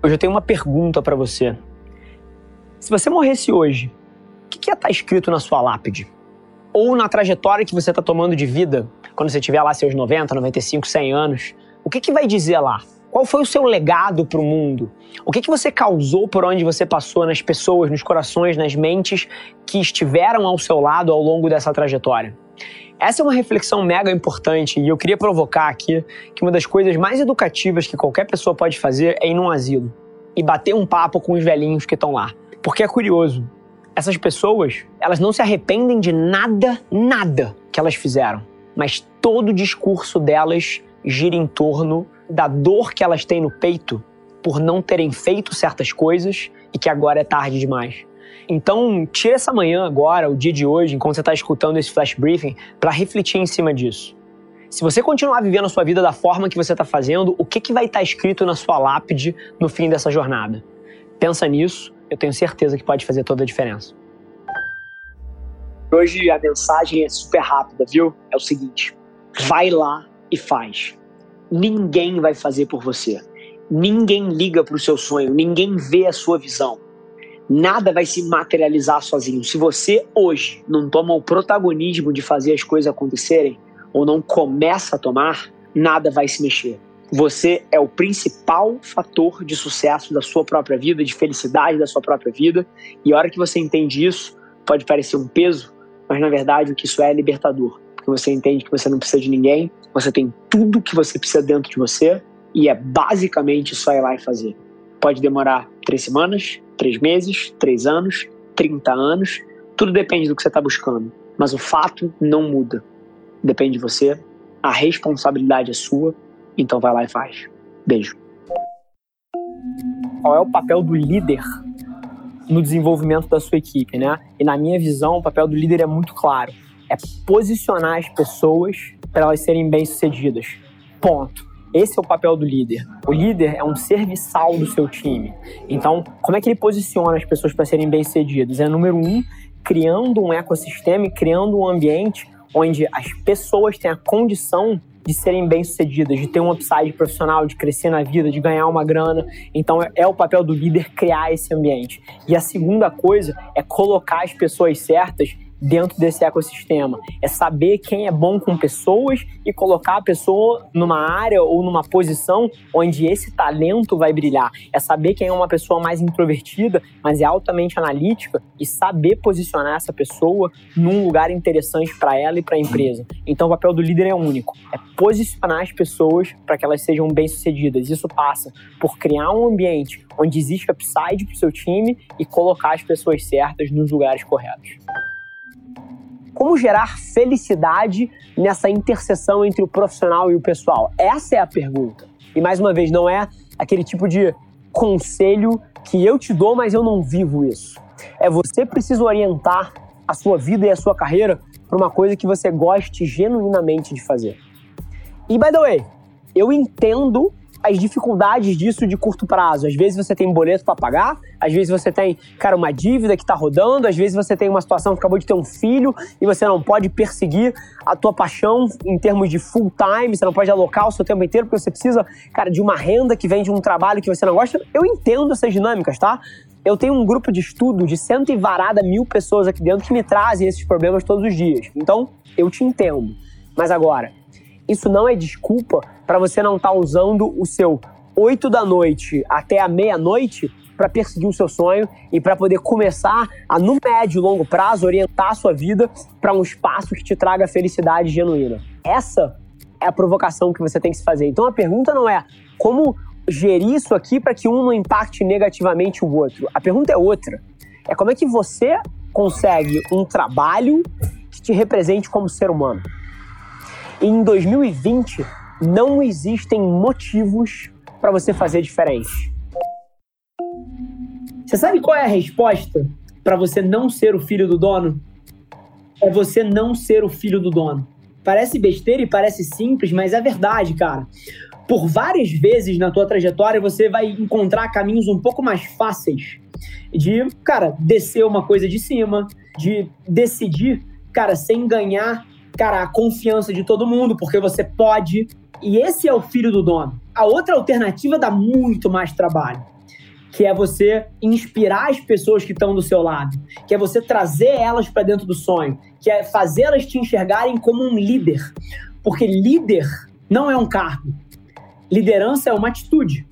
Hoje eu tenho uma pergunta para você. Se você morresse hoje, o que, ia estar tá escrito na sua lápide? Ou na trajetória que você está tomando de vida, quando você tiver lá seus 90, 95, 100 anos, o que, que vai dizer lá? Qual foi o seu legado para o mundo? O que, que você causou por onde você passou nas pessoas, nos corações, nas mentes que estiveram ao seu lado ao longo dessa trajetória? Essa é uma reflexão mega importante e eu queria provocar aqui que uma das coisas mais educativas que qualquer pessoa pode fazer é ir num asilo e bater um papo com os velhinhos que estão lá. Porque é curioso, essas pessoas, elas não se arrependem de nada, nada que elas fizeram, mas todo o discurso delas gira em torno da dor que elas têm no peito por não terem feito certas coisas e que agora é tarde demais. Então, tira essa manhã agora, o dia de hoje, enquanto você está escutando esse flash briefing, para refletir em cima disso. Se você continuar vivendo a sua vida da forma que você está fazendo, o que, que vai estar tá escrito na sua lápide no fim dessa jornada? Pensa nisso, eu tenho certeza que pode fazer toda a diferença. Hoje a mensagem é super rápida, viu? É o seguinte: vai lá e faz. Ninguém vai fazer por você. Ninguém liga para o seu sonho, ninguém vê a sua visão. Nada vai se materializar sozinho. Se você hoje não toma o protagonismo de fazer as coisas acontecerem, ou não começa a tomar, nada vai se mexer. Você é o principal fator de sucesso da sua própria vida, de felicidade da sua própria vida. E a hora que você entende isso, pode parecer um peso, mas na verdade o que isso é é libertador. Porque você entende que você não precisa de ninguém, você tem tudo que você precisa dentro de você e é basicamente só ir lá e fazer. Pode demorar três semanas, três meses, três anos, 30 anos, tudo depende do que você está buscando. Mas o fato não muda. Depende de você, a responsabilidade é sua, então vai lá e faz. Beijo. Qual é o papel do líder no desenvolvimento da sua equipe, né? E na minha visão, o papel do líder é muito claro. É posicionar as pessoas para elas serem bem-sucedidas. Ponto. Esse é o papel do líder. O líder é um serviçal do seu time. Então, como é que ele posiciona as pessoas para serem bem-sucedidas? É número um, criando um ecossistema e criando um ambiente onde as pessoas têm a condição de serem bem-sucedidas, de ter um upside profissional, de crescer na vida, de ganhar uma grana. Então é, o papel do líder criar esse ambiente. E a segunda coisa é colocar as pessoas certas dentro desse ecossistema. É saber quem é bom com pessoas e colocar a pessoa numa área ou numa posição onde esse talento vai brilhar. É saber quem é uma pessoa mais introvertida, mas é altamente analítica e saber posicionar essa pessoa num lugar interessante para ela e para a empresa. Então o papel do líder é único, é posicionar as pessoas para que elas sejam bem-sucedidas. Isso passa por criar um ambiente onde existe upside para o seu time e colocar as pessoas certas nos lugares corretos. Como gerar felicidade nessa interseção entre o profissional e o pessoal? Essa é a pergunta. E mais uma vez, não é aquele tipo de conselho que eu te dou, mas eu não vivo isso. É você precisa orientar a sua vida e a sua carreira para uma coisa que você goste genuinamente de fazer. E by the way, eu entendo as dificuldades disso de curto prazo. Às vezes você tem um boleto para pagar, às vezes você tem, cara, uma dívida que está rodando, às vezes você tem uma situação que acabou de ter um filho e você não pode perseguir a tua paixão em termos de full time, você não pode alocar o seu tempo inteiro porque você precisa, cara, de uma renda que vem de um trabalho que você não gosta. Eu entendo essas dinâmicas, tá? Eu tenho um grupo de estudo de cento e varada mil pessoas aqui dentro que me trazem esses problemas todos os dias. Então, eu te entendo. Mas agora, isso não é desculpa para você não estar tá usando o seu 8 da noite até a meia-noite para perseguir o seu sonho e para poder começar a, no médio e longo prazo, orientar a sua vida para um espaço que te traga felicidade genuína. Essa é a provocação que você tem que se fazer. Então a pergunta não é como gerir isso aqui para que um não impacte negativamente o outro. A pergunta é outra. É como é que você consegue um trabalho que te represente como ser humano. Em 2020, não existem motivos para você fazer diferente. Você sabe qual é a resposta para você não ser o filho do dono? É você não ser o filho do dono. Parece besteira e parece simples, mas é verdade, cara. Por várias vezes na tua trajetória você vai encontrar caminhos um pouco mais fáceis de, cara, descer uma coisa de cima, de decidir, cara, sem ganhar, cara, a confiança de todo mundo, porque você pode. E esse é o filho do dono. A outra alternativa dá muito mais trabalho, que é você inspirar as pessoas que estão do seu lado, que é você trazer elas para dentro do sonho, que é fazê-las te enxergarem como um líder. Porque líder não é um cargo. Liderança é uma atitude.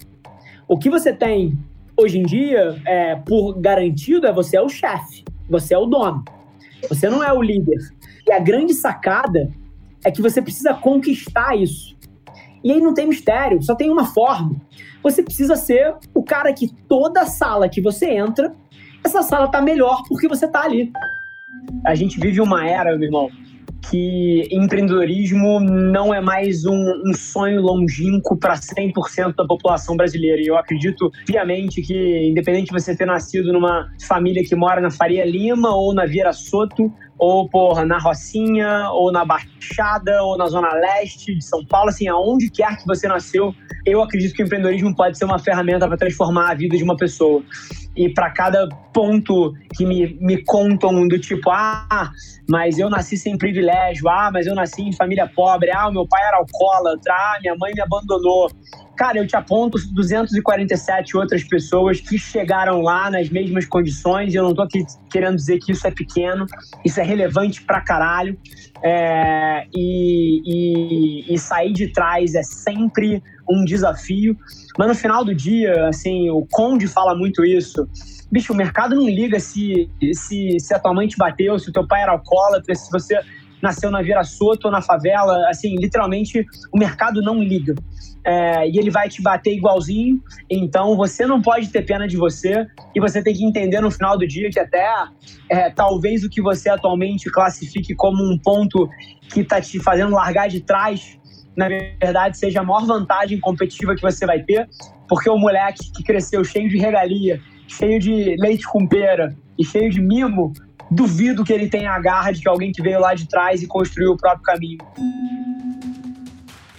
O que você tem hoje em dia, é, por garantido, é você é o chefe, você é o dono. Você não é o líder. E a grande sacada é que você precisa conquistar isso. E aí não tem mistério, só tem uma forma. Você precisa ser o cara que toda sala que você entra, essa sala tá melhor porque você tá ali. A gente vive uma era, meu irmão, que empreendedorismo não é mais um, um sonho longínquo para 100% da população brasileira. E eu acredito piamente que, independente de você ter nascido numa família que mora na Faria Lima ou na Vieira Soto, ou porra, na Rocinha, ou na Baixada, ou na Zona Leste de São Paulo, assim, aonde quer que você nasceu, eu acredito que o empreendedorismo pode ser uma ferramenta para transformar a vida de uma pessoa. E para cada ponto que me, me contam do tipo, ah, mas eu nasci sem privilégio, ah, mas eu nasci em família pobre, ah, meu pai era alcoólatra, ah, minha mãe me abandonou. Cara, eu te aponto 247 outras pessoas que chegaram lá nas mesmas condições. Eu não tô aqui querendo dizer que isso é pequeno, isso é relevante pra caralho. É, e, e, e sair de trás é sempre um desafio. Mas no final do dia, assim, o Conde fala muito isso. Bicho, o mercado não liga se, se, se a tua mãe te bateu, se o teu pai era alcoólatra, se você nasceu na Vira Soto na favela, assim, literalmente o mercado não liga. É, e ele vai te bater igualzinho, então você não pode ter pena de você. E você tem que entender no final do dia que até é, talvez o que você atualmente classifique como um ponto que está te fazendo largar de trás, na verdade seja a maior vantagem competitiva que você vai ter, porque o moleque que cresceu cheio de regalia, cheio de leite com pera e cheio de mimo, duvido que ele tenha a garra de que alguém que veio lá de trás e construiu o próprio caminho.